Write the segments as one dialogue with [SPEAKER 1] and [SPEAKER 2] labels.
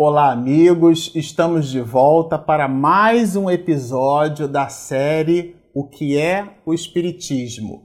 [SPEAKER 1] Olá, amigos! Estamos de volta para mais um episódio da série O que é o Espiritismo.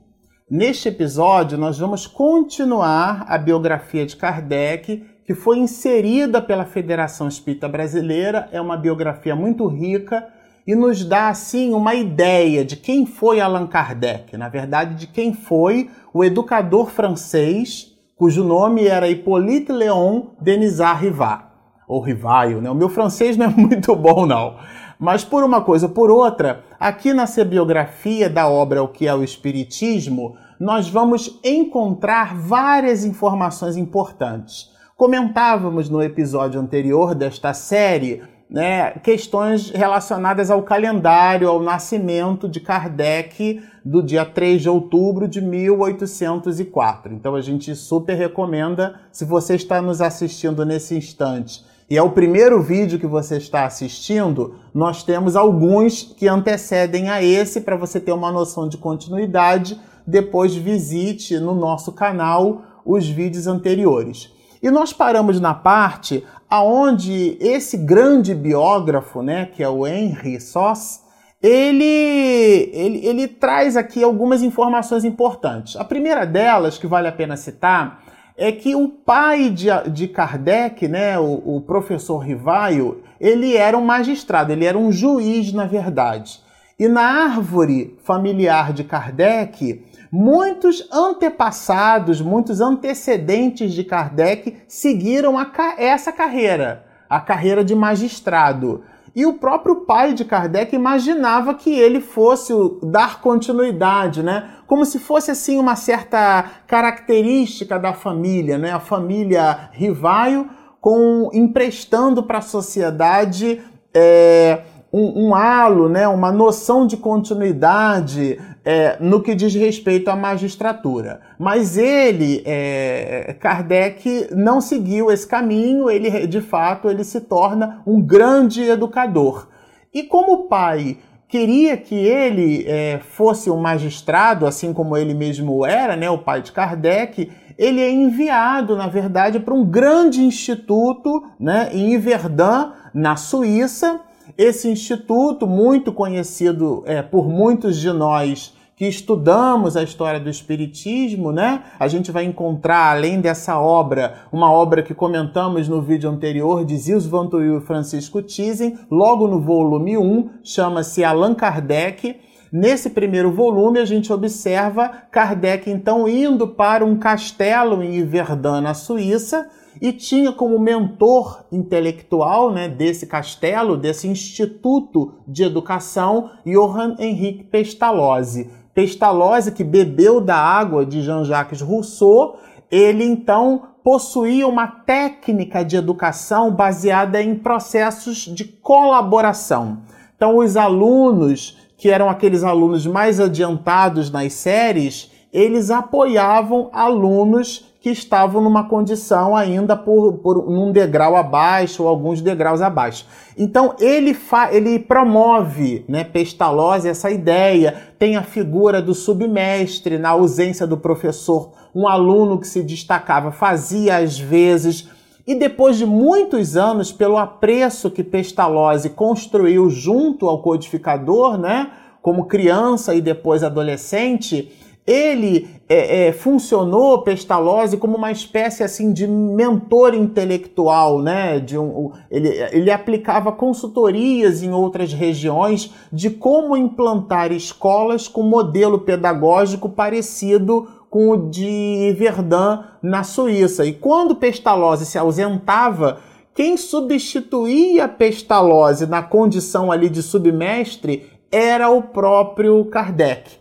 [SPEAKER 1] Neste episódio, nós vamos continuar a biografia de Kardec, que foi inserida pela Federação Espírita Brasileira. É uma biografia muito rica e nos dá, assim, uma ideia de quem foi Allan Kardec, na verdade, de quem foi o educador francês, cujo nome era Hippolyte Léon Denisard Rivard ou Rivaio, né? O meu francês não é muito bom, não. Mas por uma coisa ou por outra, aqui na biografia da obra O que é o Espiritismo, nós vamos encontrar várias informações importantes. Comentávamos no episódio anterior desta série né, questões relacionadas ao calendário, ao nascimento de Kardec do dia 3 de outubro de 1804. Então a gente super recomenda, se você está nos assistindo nesse instante e é o primeiro vídeo que você está assistindo, nós temos alguns que antecedem a esse para você ter uma noção de continuidade. Depois visite no nosso canal os vídeos anteriores. E nós paramos na parte aonde esse grande biógrafo, né, que é o Henry Soss, ele, ele, ele traz aqui algumas informações importantes. A primeira delas, que vale a pena citar, é que o pai de, de Kardec, né, o, o professor Rivaio, ele era um magistrado, ele era um juiz, na verdade. E na árvore familiar de Kardec, muitos antepassados, muitos antecedentes de Kardec seguiram a, essa carreira, a carreira de magistrado. E o próprio pai de Kardec imaginava que ele fosse dar continuidade, né? Como se fosse assim uma certa característica da família, né? A família Rivaio com emprestando para a sociedade é, um, um, halo, né? Uma noção de continuidade, é, no que diz respeito à magistratura. Mas ele, é, Kardec, não seguiu esse caminho, ele de fato ele se torna um grande educador. E como o pai queria que ele é, fosse um magistrado, assim como ele mesmo era, né, o pai de Kardec, ele é enviado, na verdade, para um grande instituto né, em Verdun, na Suíça, esse instituto, muito conhecido é, por muitos de nós que estudamos a história do Espiritismo, né? A gente vai encontrar, além dessa obra, uma obra que comentamos no vídeo anterior de Zils Van e Francisco Thyssen, logo no volume 1, chama-se Allan Kardec. Nesse primeiro volume, a gente observa Kardec, então, indo para um castelo em Verdun, na Suíça, e tinha como mentor intelectual né, desse castelo, desse instituto de educação, Johann Henrique Pestalozzi. Pestalozzi, que bebeu da água de Jean-Jacques Rousseau, ele então possuía uma técnica de educação baseada em processos de colaboração. Então, os alunos, que eram aqueles alunos mais adiantados nas séries, eles apoiavam alunos que estavam numa condição ainda por, por um degrau abaixo ou alguns degraus abaixo. Então ele, fa, ele promove, né, Pestalozzi, essa ideia. Tem a figura do submestre, na ausência do professor, um aluno que se destacava, fazia às vezes. E depois de muitos anos, pelo apreço que Pestalozzi construiu junto ao codificador, né, como criança e depois adolescente, ele é, é, funcionou, Pestalozzi, como uma espécie assim de mentor intelectual, né? De um, ele, ele aplicava consultorias em outras regiões de como implantar escolas com modelo pedagógico parecido com o de Verdun na Suíça. E quando Pestalozzi se ausentava, quem substituía Pestalozzi na condição ali de submestre era o próprio Kardec.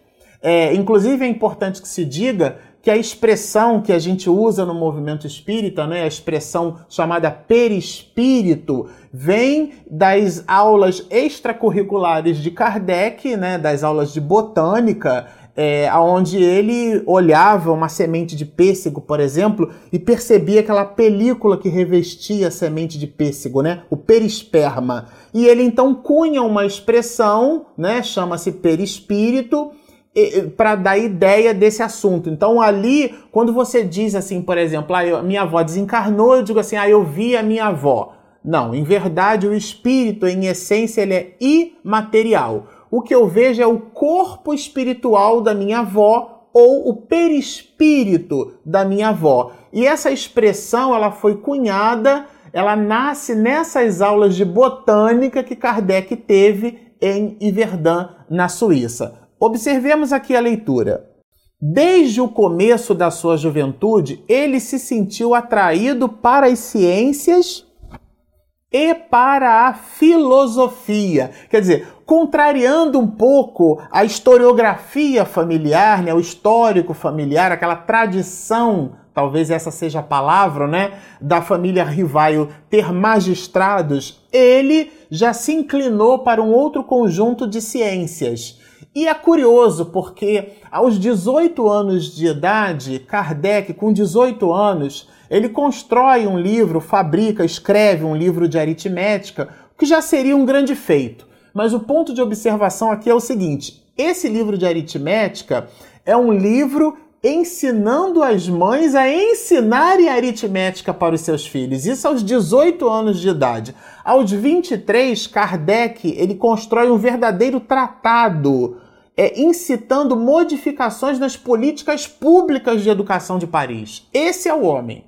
[SPEAKER 1] É, inclusive é importante que se diga que a expressão que a gente usa no movimento espírita, né, a expressão chamada perispírito, vem das aulas extracurriculares de Kardec, né, das aulas de botânica, é, onde ele olhava uma semente de pêssego, por exemplo, e percebia aquela película que revestia a semente de pêssego, né, o perisperma. E ele então cunha uma expressão, né, chama-se perispírito, para dar ideia desse assunto. Então ali, quando você diz assim, por exemplo, ah, eu, minha avó desencarnou, eu digo assim, ah, eu vi a minha avó. Não, em verdade o espírito, em essência, ele é imaterial. O que eu vejo é o corpo espiritual da minha avó ou o perispírito da minha avó. E essa expressão ela foi cunhada, ela nasce nessas aulas de botânica que Kardec teve em Yverdun, na Suíça. Observemos aqui a leitura. Desde o começo da sua juventude, ele se sentiu atraído para as ciências e para a filosofia. Quer dizer, contrariando um pouco a historiografia familiar, né, o histórico familiar, aquela tradição, talvez essa seja a palavra, né, da família Rivaio ter magistrados, ele já se inclinou para um outro conjunto de ciências. E é curioso porque aos 18 anos de idade, Kardec, com 18 anos, ele constrói um livro, fabrica, escreve um livro de aritmética, que já seria um grande feito. Mas o ponto de observação aqui é o seguinte: esse livro de aritmética é um livro ensinando as mães a ensinarem aritmética para os seus filhos. Isso aos 18 anos de idade. Aos 23, Kardec ele constrói um verdadeiro tratado é, incitando modificações nas políticas públicas de educação de Paris. Esse é o homem.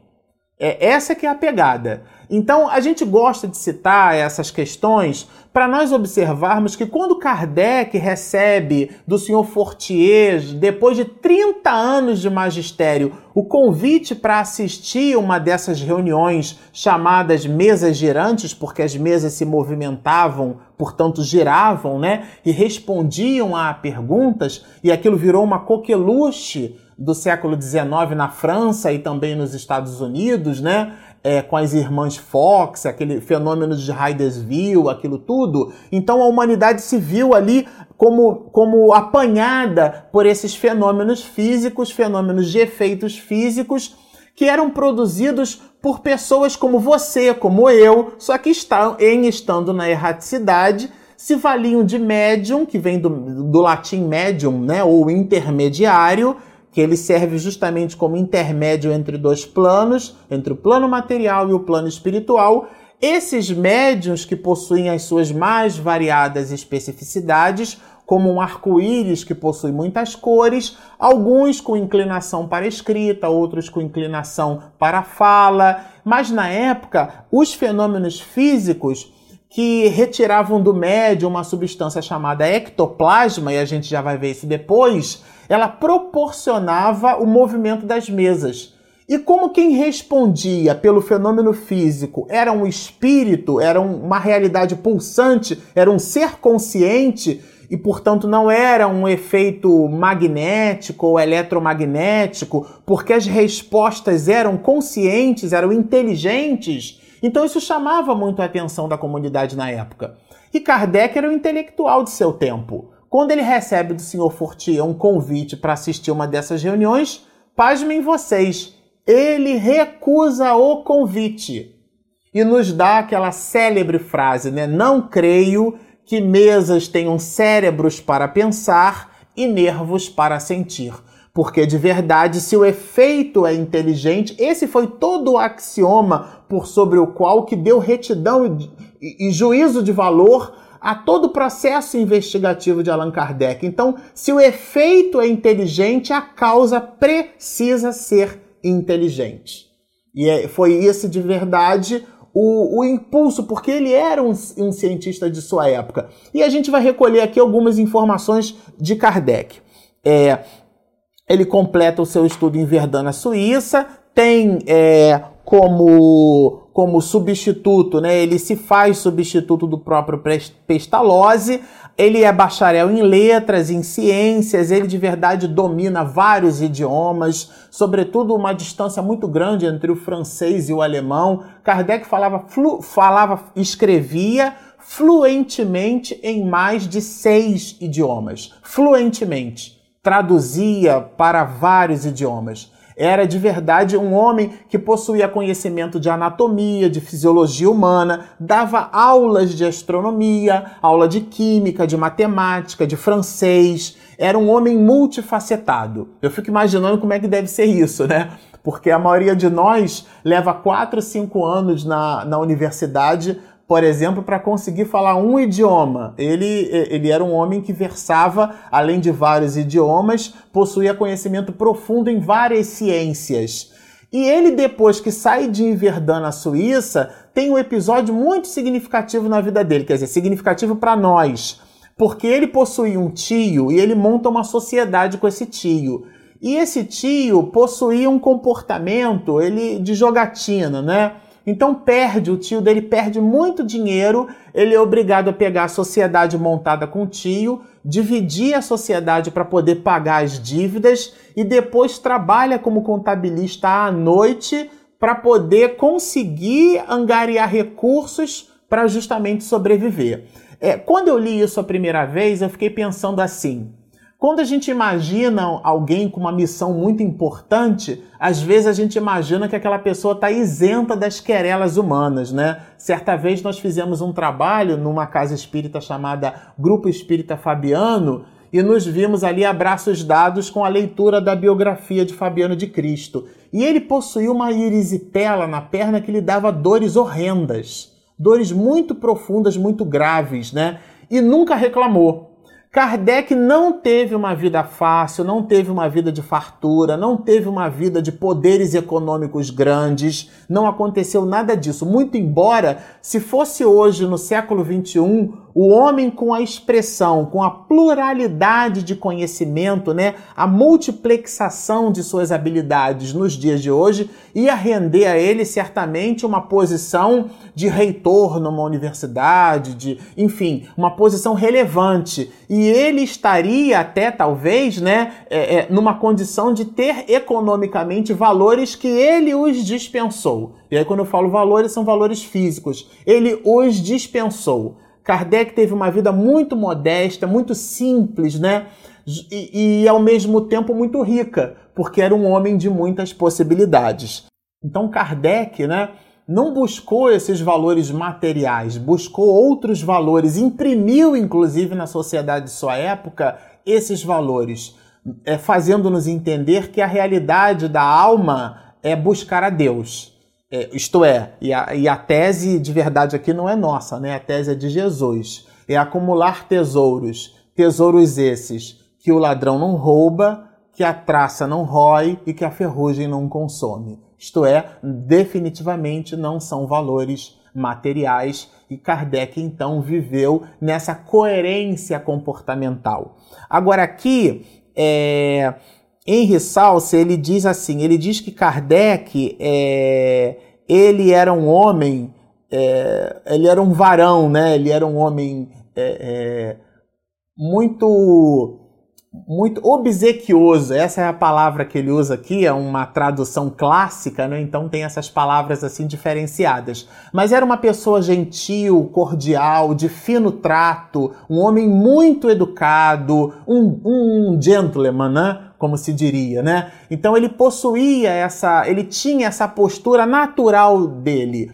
[SPEAKER 1] É, essa que é a pegada. Então, a gente gosta de citar essas questões para nós observarmos que quando Kardec recebe do senhor Fortier, depois de 30 anos de magistério, o convite para assistir uma dessas reuniões chamadas mesas girantes, porque as mesas se movimentavam, portanto giravam, né? E respondiam a perguntas, e aquilo virou uma coqueluche do século XIX na França e também nos Estados Unidos, né? É, com as irmãs Fox, aquele fenômeno de Hydesville, aquilo tudo. Então a humanidade se viu ali como, como apanhada por esses fenômenos físicos, fenômenos de efeitos físicos que eram produzidos por pessoas como você, como eu, só que estão em estando na erraticidade, se valiam de médium, que vem do, do latim médium, né, ou intermediário, que ele serve justamente como intermédio entre dois planos, entre o plano material e o plano espiritual. Esses médiums que possuem as suas mais variadas especificidades, como um arco-íris que possui muitas cores, alguns com inclinação para a escrita, outros com inclinação para a fala, mas na época os fenômenos físicos que retiravam do médium uma substância chamada ectoplasma, e a gente já vai ver isso depois, ela proporcionava o movimento das mesas. E como quem respondia pelo fenômeno físico era um espírito, era uma realidade pulsante, era um ser consciente, e portanto não era um efeito magnético ou eletromagnético, porque as respostas eram conscientes, eram inteligentes, então isso chamava muito a atenção da comunidade na época. E Kardec era o intelectual de seu tempo. Quando ele recebe do senhor Fortier um convite para assistir uma dessas reuniões, pasmem vocês, ele recusa o convite e nos dá aquela célebre frase, né? Não creio que mesas tenham cérebros para pensar e nervos para sentir. Porque de verdade, se o efeito é inteligente, esse foi todo o axioma por sobre o qual que deu retidão e, e juízo de valor a todo o processo investigativo de Allan Kardec. Então, se o efeito é inteligente, a causa precisa ser inteligente. E é, foi esse de verdade o, o, impulso, porque ele era um, um, cientista de sua época. E a gente vai recolher aqui algumas informações de Kardec. É, ele completa o seu estudo em Verdun, na Suíça, tem é, como como substituto, né? Ele se faz substituto do próprio Pestalozzi. Ele é bacharel em letras, em ciências, ele de verdade domina vários idiomas, sobretudo uma distância muito grande entre o francês e o alemão. Kardec falava, falava escrevia fluentemente em mais de seis idiomas. Fluentemente. Traduzia para vários idiomas. Era de verdade um homem que possuía conhecimento de anatomia, de fisiologia humana, dava aulas de astronomia, aula de química, de matemática, de francês. Era um homem multifacetado. Eu fico imaginando como é que deve ser isso, né? Porque a maioria de nós leva 4, 5 anos na, na universidade por exemplo, para conseguir falar um idioma. Ele, ele era um homem que versava, além de vários idiomas, possuía conhecimento profundo em várias ciências. E ele, depois que sai de Inverdun na Suíça, tem um episódio muito significativo na vida dele, quer dizer, significativo para nós, porque ele possui um tio e ele monta uma sociedade com esse tio. E esse tio possuía um comportamento ele de jogatina, né? Então perde, o tio dele perde muito dinheiro, ele é obrigado a pegar a sociedade montada com o tio, dividir a sociedade para poder pagar as dívidas e depois trabalha como contabilista à noite para poder conseguir angariar recursos para justamente sobreviver. É, quando eu li isso a primeira vez, eu fiquei pensando assim: quando a gente imagina alguém com uma missão muito importante, às vezes a gente imagina que aquela pessoa está isenta das querelas humanas, né? Certa vez nós fizemos um trabalho numa casa espírita chamada Grupo Espírita Fabiano e nos vimos ali abraços dados com a leitura da biografia de Fabiano de Cristo. E ele possuía uma irisipela na perna que lhe dava dores horrendas, dores muito profundas, muito graves, né? E nunca reclamou. Kardec não teve uma vida fácil, não teve uma vida de fartura, não teve uma vida de poderes econômicos grandes, não aconteceu nada disso. Muito embora, se fosse hoje, no século XXI, o homem com a expressão, com a pluralidade de conhecimento, né, a multiplexação de suas habilidades nos dias de hoje, ia render a ele certamente uma posição de reitor numa universidade, de, enfim, uma posição relevante. E ele estaria até, talvez, né, é, é, numa condição de ter economicamente valores que ele os dispensou. E aí, quando eu falo valores, são valores físicos. Ele os dispensou. Kardec teve uma vida muito modesta, muito simples, né? E, e, ao mesmo tempo muito rica, porque era um homem de muitas possibilidades. Então Kardec, né, não buscou esses valores materiais, buscou outros valores, imprimiu inclusive na sociedade de sua época esses valores, é, fazendo-nos entender que a realidade da alma é buscar a Deus. É, isto é, e a, e a tese de verdade aqui não é nossa, né? A tese é de Jesus. É acumular tesouros, tesouros esses que o ladrão não rouba, que a traça não rói e que a ferrugem não consome. Isto é, definitivamente não são valores materiais e Kardec então viveu nessa coerência comportamental. Agora aqui é, em Salsa, ele diz assim, ele diz que Kardec, é, ele era um homem, é, ele era um varão, né? Ele era um homem é, é muito muito obsequioso, essa é a palavra que ele usa aqui, é uma tradução clássica, né? então tem essas palavras assim diferenciadas. Mas era uma pessoa gentil, cordial, de fino trato, um homem muito educado, um, um gentleman, né? Como se diria, né? Então ele possuía essa, ele tinha essa postura natural dele.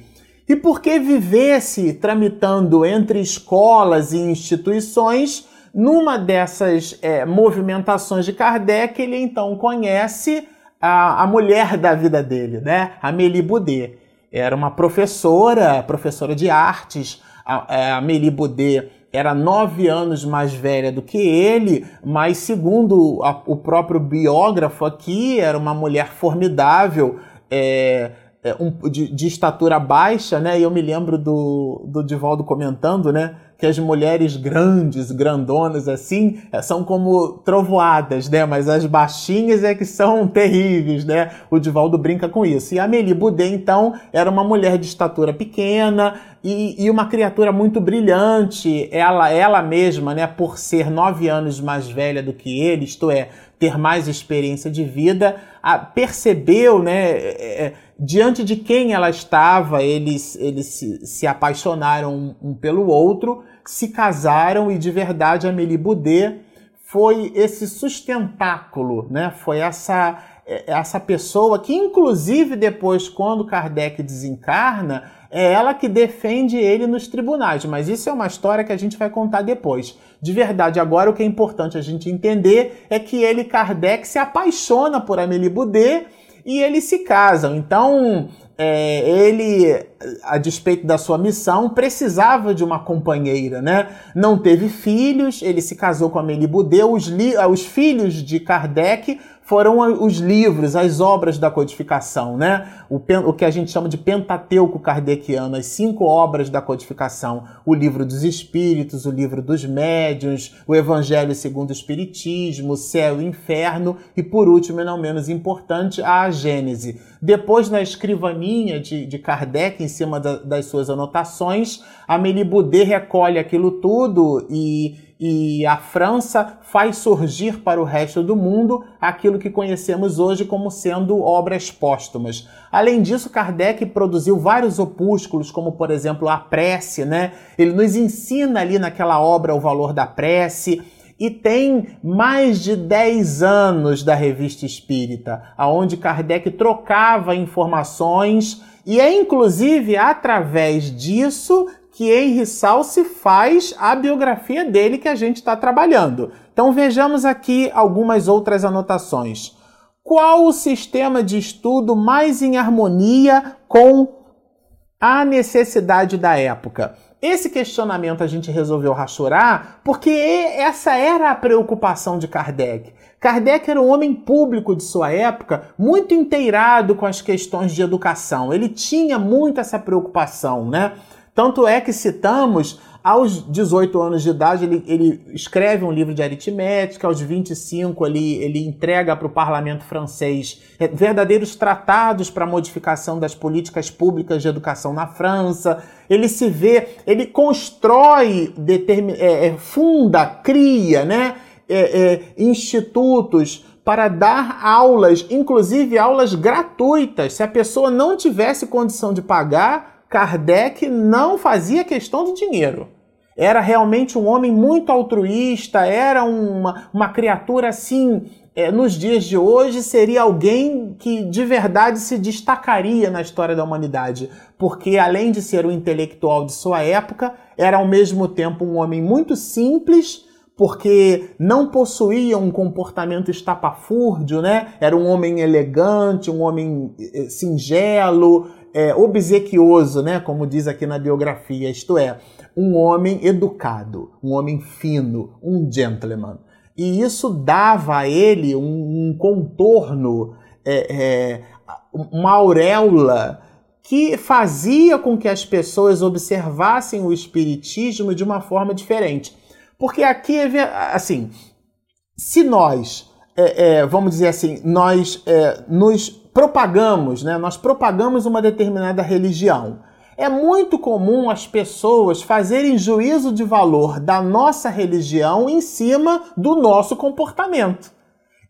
[SPEAKER 1] E porque vivesse tramitando entre escolas e instituições, numa dessas é, movimentações de Kardec, ele então conhece a, a mulher da vida dele, né? Amélie Boudet. Era uma professora, professora de artes. A, é, a Amélie Boudet era nove anos mais velha do que ele, mas segundo a, o próprio biógrafo aqui, era uma mulher formidável, é, é, um, de, de, estatura baixa, né? E eu me lembro do, do Divaldo comentando, né? Que as mulheres grandes, grandonas assim, é, são como trovoadas, né? Mas as baixinhas é que são terríveis, né? O Divaldo brinca com isso. E a Amélie Boudet, então, era uma mulher de estatura pequena e, e, uma criatura muito brilhante. Ela, ela mesma, né, por ser nove anos mais velha do que ele, isto é, ter mais experiência de vida, a, percebeu, né? É diante de quem ela estava, eles, eles se, se apaixonaram um, um, pelo outro, se casaram e de verdade Amélie Boudet foi esse sustentáculo, né? Foi essa é, essa pessoa que inclusive depois quando Kardec desencarna, é ela que defende ele nos tribunais, mas isso é uma história que a gente vai contar depois. De verdade, agora o que é importante a gente entender é que ele Kardec se apaixona por Amélie Boudet e eles se casam. Então, é, ele, a despeito da sua missão, precisava de uma companheira, né? Não teve filhos, ele se casou com a Amélie Boudet. Os, os filhos de Kardec foram os livros, as obras da codificação, né? O, o, que a gente chama de Pentateuco kardeciano, as cinco obras da codificação: o livro dos Espíritos, o livro dos Médiuns, o Evangelho segundo o Espiritismo, o Céu e o Inferno e, por último e não menos importante, a Gênese. Depois, na escrivaninha de, de Kardec, em cima da, das suas anotações, a Boudet recolhe aquilo tudo e e a França faz surgir para o resto do mundo aquilo que conhecemos hoje como sendo obras póstumas. Além disso, Kardec produziu vários opúsculos, como por exemplo a prece, né? Ele nos ensina ali naquela obra o valor da prece e tem mais de 10 anos da Revista Espírita, aonde Kardec trocava informações e é inclusive através disso que Henry Salce faz a biografia dele que a gente está trabalhando. Então vejamos aqui algumas outras anotações. Qual o sistema de estudo mais em harmonia com a necessidade da época? Esse questionamento a gente resolveu rachurar porque essa era a preocupação de Kardec. Kardec era um homem público de sua época, muito inteirado com as questões de educação. Ele tinha muito essa preocupação, né? Tanto é que citamos, aos 18 anos de idade, ele, ele escreve um livro de aritmética, aos 25 ele, ele entrega para o parlamento francês verdadeiros tratados para modificação das políticas públicas de educação na França. Ele se vê, ele constrói, determin, é, é, funda, cria né, é, é, institutos para dar aulas, inclusive aulas gratuitas. Se a pessoa não tivesse condição de pagar, Kardec não fazia questão do dinheiro. Era realmente um homem muito altruísta, era uma, uma criatura assim. É, nos dias de hoje, seria alguém que de verdade se destacaria na história da humanidade, porque além de ser um intelectual de sua época, era ao mesmo tempo um homem muito simples, porque não possuía um comportamento estapafúrdio, né? Era um homem elegante, um homem eh, singelo, é, obsequioso, né? Como diz aqui na biografia, isto é, um homem educado, um homem fino, um gentleman. E isso dava a ele um, um contorno, é, é, uma auréola que fazia com que as pessoas observassem o espiritismo de uma forma diferente. Porque aqui, assim, se nós, é, é, vamos dizer assim, nós é, nos propagamos, né? Nós propagamos uma determinada religião. É muito comum as pessoas fazerem juízo de valor da nossa religião em cima do nosso comportamento.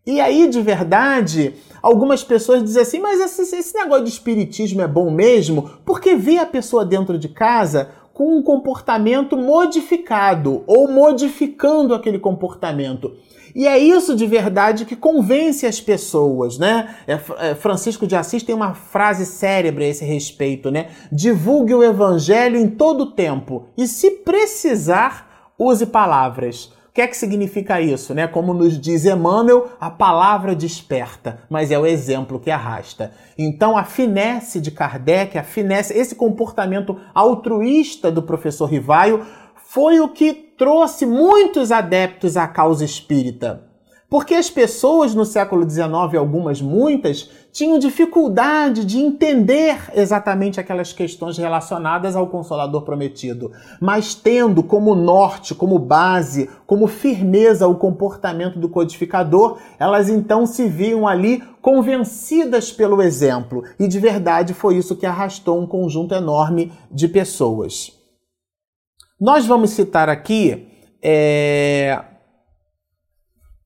[SPEAKER 1] E aí, de verdade, algumas pessoas dizem assim: mas esse, esse negócio de espiritismo é bom mesmo? Porque vê a pessoa dentro de casa com um comportamento modificado ou modificando aquele comportamento. E é isso de verdade que convence as pessoas, né? É, é, Francisco de Assis tem uma frase cérebra a esse respeito, né? Divulgue o evangelho em todo o tempo e, se precisar, use palavras. O que é que significa isso, né? Como nos diz Emmanuel, a palavra desperta, mas é o exemplo que arrasta. Então, a finesse de Kardec, a finesse, esse comportamento altruísta do professor Rivaio foi o que trouxe muitos adeptos à causa espírita. Porque as pessoas no século XIX, algumas muitas, tinham dificuldade de entender exatamente aquelas questões relacionadas ao Consolador Prometido, mas tendo como norte, como base, como firmeza o comportamento do codificador, elas então se viam ali convencidas pelo exemplo, e de verdade foi isso que arrastou um conjunto enorme de pessoas. Nós vamos citar aqui é,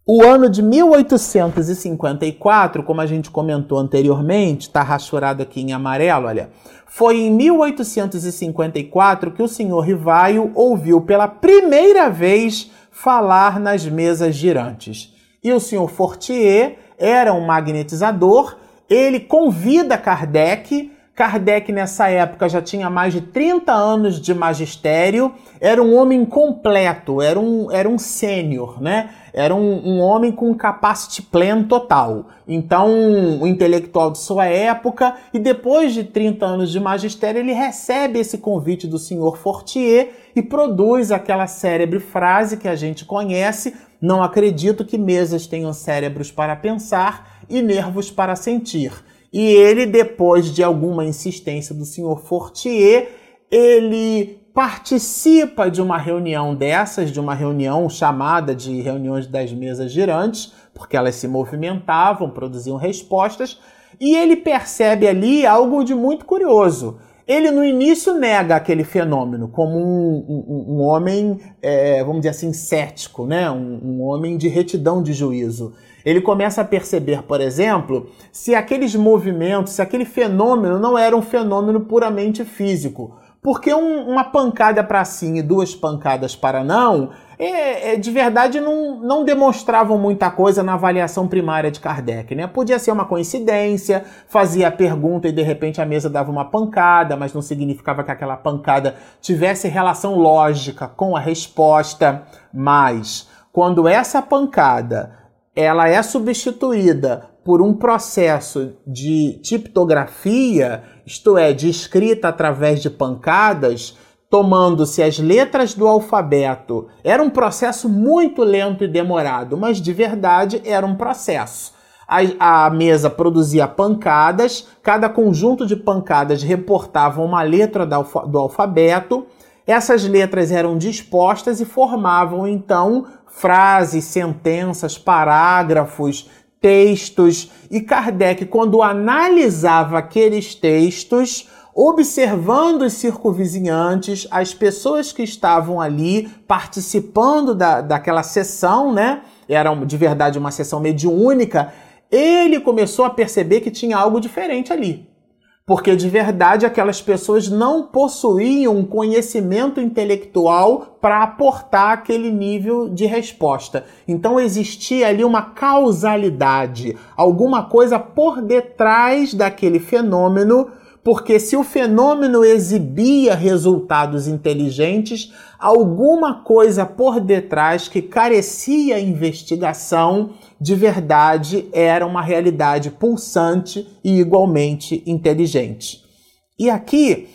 [SPEAKER 1] o ano de 1854, como a gente comentou anteriormente, está rachurado aqui em amarelo, olha. Foi em 1854 que o senhor Rivaio ouviu pela primeira vez falar nas mesas girantes. E o senhor Fortier era um magnetizador, ele convida Kardec Kardec, nessa época, já tinha mais de 30 anos de magistério, era um homem completo, era um, era um sênior, né? Era um, um homem com capacity pleno total. Então, um intelectual de sua época, e depois de 30 anos de magistério, ele recebe esse convite do senhor Fortier e produz aquela célebre frase que a gente conhece: Não acredito que mesas tenham cérebros para pensar e nervos para sentir. E ele, depois de alguma insistência do senhor Fortier, ele participa de uma reunião dessas, de uma reunião chamada de reuniões das mesas girantes, porque elas se movimentavam, produziam respostas, e ele percebe ali algo de muito curioso. Ele no início nega aquele fenômeno como um, um, um homem, é, vamos dizer assim, cético, né? Um, um homem de retidão de juízo. Ele começa a perceber, por exemplo, se aqueles movimentos, se aquele fenômeno não era um fenômeno puramente físico. Porque um, uma pancada para sim e duas pancadas para não, é, é, de verdade não, não demonstravam muita coisa na avaliação primária de Kardec. Né? Podia ser uma coincidência, fazia a pergunta e de repente a mesa dava uma pancada, mas não significava que aquela pancada tivesse relação lógica com a resposta. Mas quando essa pancada ela é substituída por um processo de tiptografia, isto é, de escrita através de pancadas, tomando-se as letras do alfabeto. Era um processo muito lento e demorado, mas de verdade era um processo. A, a, mesa produzia pancadas, cada conjunto de pancadas reportava uma letra do alfabeto. Essas letras eram dispostas e formavam então frases, sentenças, parágrafos, textos. E Kardec, quando analisava aqueles textos, observando os circunvizinhantes, as pessoas que estavam ali participando da, daquela sessão, né? Era de verdade uma sessão mediúnica. Ele começou a perceber que tinha algo diferente ali porque de verdade aquelas pessoas não possuíam conhecimento intelectual para aportar aquele nível de resposta. Então existia ali uma causalidade, alguma coisa por detrás daquele fenômeno porque se o fenômeno exibia resultados inteligentes, alguma coisa por detrás que carecia investigação de verdade era uma realidade pulsante e igualmente inteligente. E aqui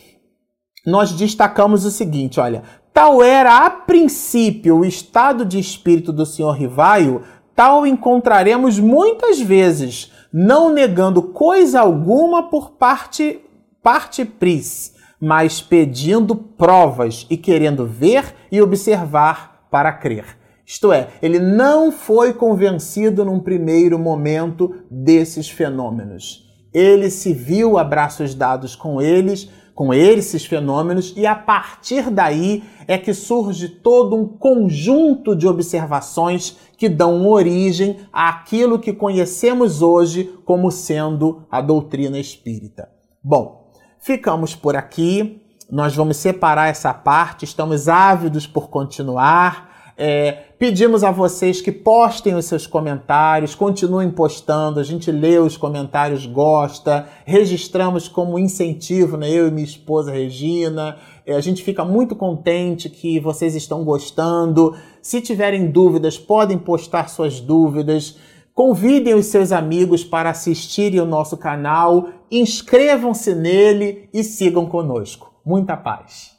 [SPEAKER 1] nós destacamos o seguinte, olha, tal era a princípio o estado de espírito do senhor Rivaio, tal encontraremos muitas vezes, não negando coisa alguma por parte parte pris, mas pedindo provas e querendo ver e observar para crer. Isto é, ele não foi convencido num primeiro momento desses fenômenos. Ele se viu a braços dados com eles, com esses fenômenos, e a partir daí é que surge todo um conjunto de observações que dão origem àquilo que conhecemos hoje como sendo a doutrina espírita. Bom, ficamos por aqui. Nós vamos separar essa parte, estamos ávidos por continuar. É, pedimos a vocês que postem os seus comentários, continuem postando, a gente lê os comentários, gosta, registramos como incentivo, né? eu e minha esposa Regina. É, a gente fica muito contente que vocês estão gostando. Se tiverem dúvidas, podem postar suas dúvidas. Convidem os seus amigos para assistirem o nosso canal, inscrevam-se nele e sigam conosco. Muita paz!